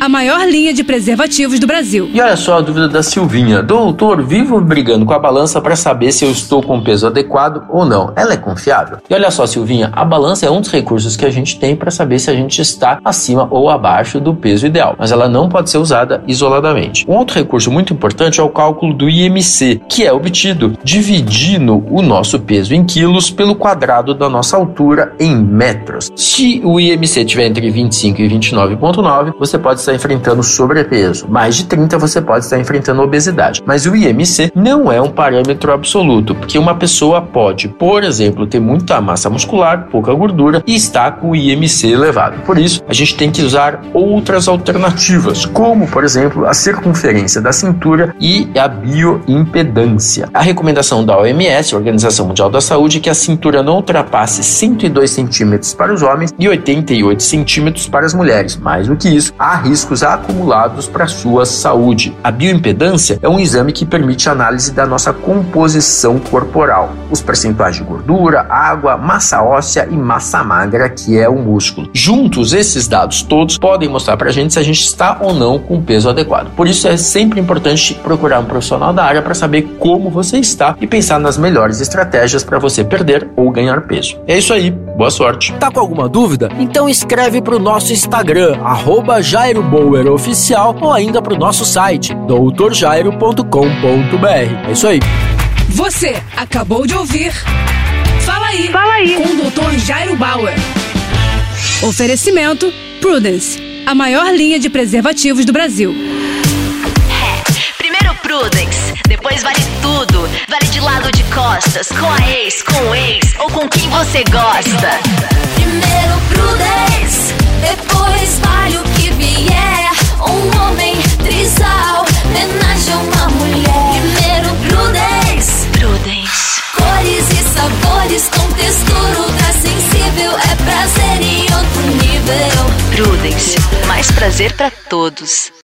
a maior linha de preservativos do Brasil. E olha só a dúvida da Silvinha. Doutor, vivo brigando com a balança para saber se eu estou com peso adequado ou não. Ela é confiável? E olha só, Silvinha, a balança é um dos recursos que a gente tem para saber se a gente está acima ou abaixo do peso ideal, mas ela não pode ser usada isoladamente. Um outro recurso muito importante é o cálculo do IMC, que é obtido dividindo o nosso peso em quilos pelo quadrado da nossa altura em metros. Se o IMC tiver entre 25 e 29,9, você pode estar enfrentando sobrepeso. Mais de 30 você pode estar enfrentando obesidade. Mas o IMC não é um parâmetro absoluto, porque uma pessoa pode, por exemplo, ter muita massa muscular, pouca gordura e estar com o IMC elevado. Por isso, a gente tem que usar outras alternativas, como, por exemplo, a circunferência da cintura e a bioimpedância. A recomendação da OMS, Organização Mundial da Saúde, é que a cintura não ultrapasse 102 centímetros para os homens e 88 centímetros para as mulheres. Mais do que isso, há risco riscos acumulados para a sua saúde. A bioimpedância é um exame que permite análise da nossa composição corporal, os percentuais de gordura, água, massa óssea e massa magra, que é o músculo. Juntos, esses dados todos podem mostrar para a gente se a gente está ou não com peso adequado. Por isso é sempre importante procurar um profissional da área para saber como você está e pensar nas melhores estratégias para você perder ou ganhar peso. É isso aí, boa sorte. Tá com alguma dúvida? Então escreve para o nosso Instagram, arroba Jairo Bower Oficial ou ainda para o nosso site doutorjairo.com.br. É isso aí. Você acabou de ouvir Fala aí, Fala aí. com o Dr. Jairo Bauer. Oferecimento Prudence, a maior linha de preservativos do Brasil. É, primeiro Prudence, depois vale tudo. Vale de lado de costas, com a ex, com o ex ou com quem você gosta. Primeiro Prudence, depois textura ultra sensível. É prazer em outro nível. Prudence. Mais prazer para todos.